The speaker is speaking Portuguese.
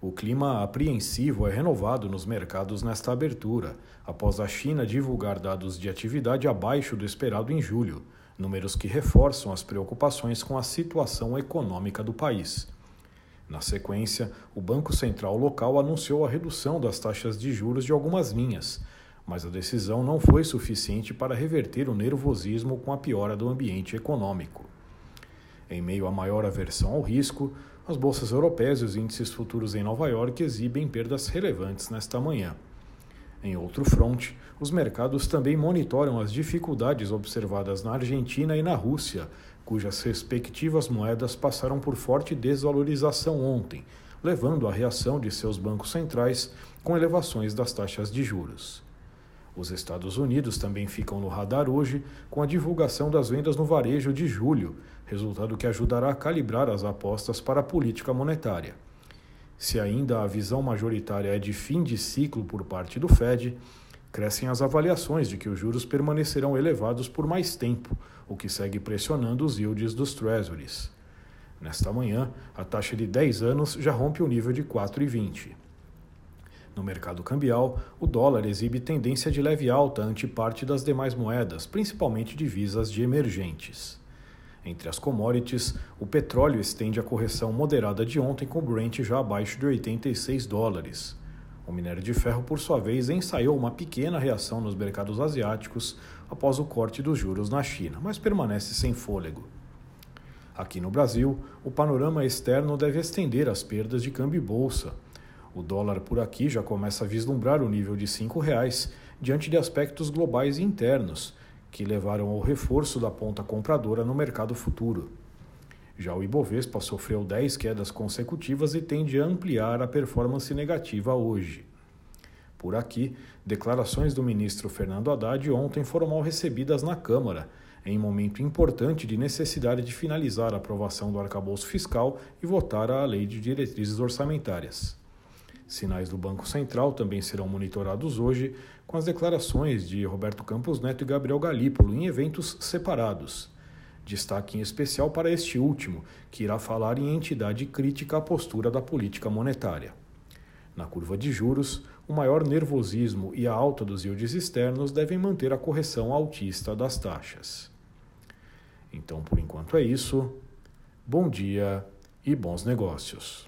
O clima apreensivo é renovado nos mercados nesta abertura, após a China divulgar dados de atividade abaixo do esperado em julho, números que reforçam as preocupações com a situação econômica do país. Na sequência, o Banco Central local anunciou a redução das taxas de juros de algumas linhas, mas a decisão não foi suficiente para reverter o nervosismo com a piora do ambiente econômico. Em meio à maior aversão ao risco, as bolsas europeias e os índices futuros em Nova York exibem perdas relevantes nesta manhã. Em outro fronte, os mercados também monitoram as dificuldades observadas na Argentina e na Rússia, cujas respectivas moedas passaram por forte desvalorização ontem, levando à reação de seus bancos centrais com elevações das taxas de juros. Os Estados Unidos também ficam no radar hoje com a divulgação das vendas no varejo de julho, resultado que ajudará a calibrar as apostas para a política monetária. Se ainda a visão majoritária é de fim de ciclo por parte do Fed, crescem as avaliações de que os juros permanecerão elevados por mais tempo, o que segue pressionando os yields dos treasuries. Nesta manhã, a taxa de 10 anos já rompe o nível de 4,20. No mercado cambial, o dólar exibe tendência de leve alta ante parte das demais moedas, principalmente divisas de emergentes. Entre as commodities, o petróleo estende a correção moderada de ontem com o Brent já abaixo de 86 dólares. O minério de ferro, por sua vez, ensaiou uma pequena reação nos mercados asiáticos após o corte dos juros na China, mas permanece sem fôlego. Aqui no Brasil, o panorama externo deve estender as perdas de câmbio e bolsa o dólar por aqui já começa a vislumbrar o nível de R$ 5,00 diante de aspectos globais e internos, que levaram ao reforço da ponta compradora no mercado futuro. Já o Ibovespa sofreu 10 quedas consecutivas e tende a ampliar a performance negativa hoje. Por aqui, declarações do ministro Fernando Haddad ontem foram mal recebidas na Câmara, em momento importante de necessidade de finalizar a aprovação do arcabouço fiscal e votar a lei de diretrizes orçamentárias. Sinais do Banco Central também serão monitorados hoje com as declarações de Roberto Campos Neto e Gabriel Galípolo em eventos separados. Destaque em especial para este último, que irá falar em entidade crítica à postura da política monetária. Na curva de juros, o maior nervosismo e a alta dos yields externos devem manter a correção altista das taxas. Então, por enquanto é isso. Bom dia e bons negócios.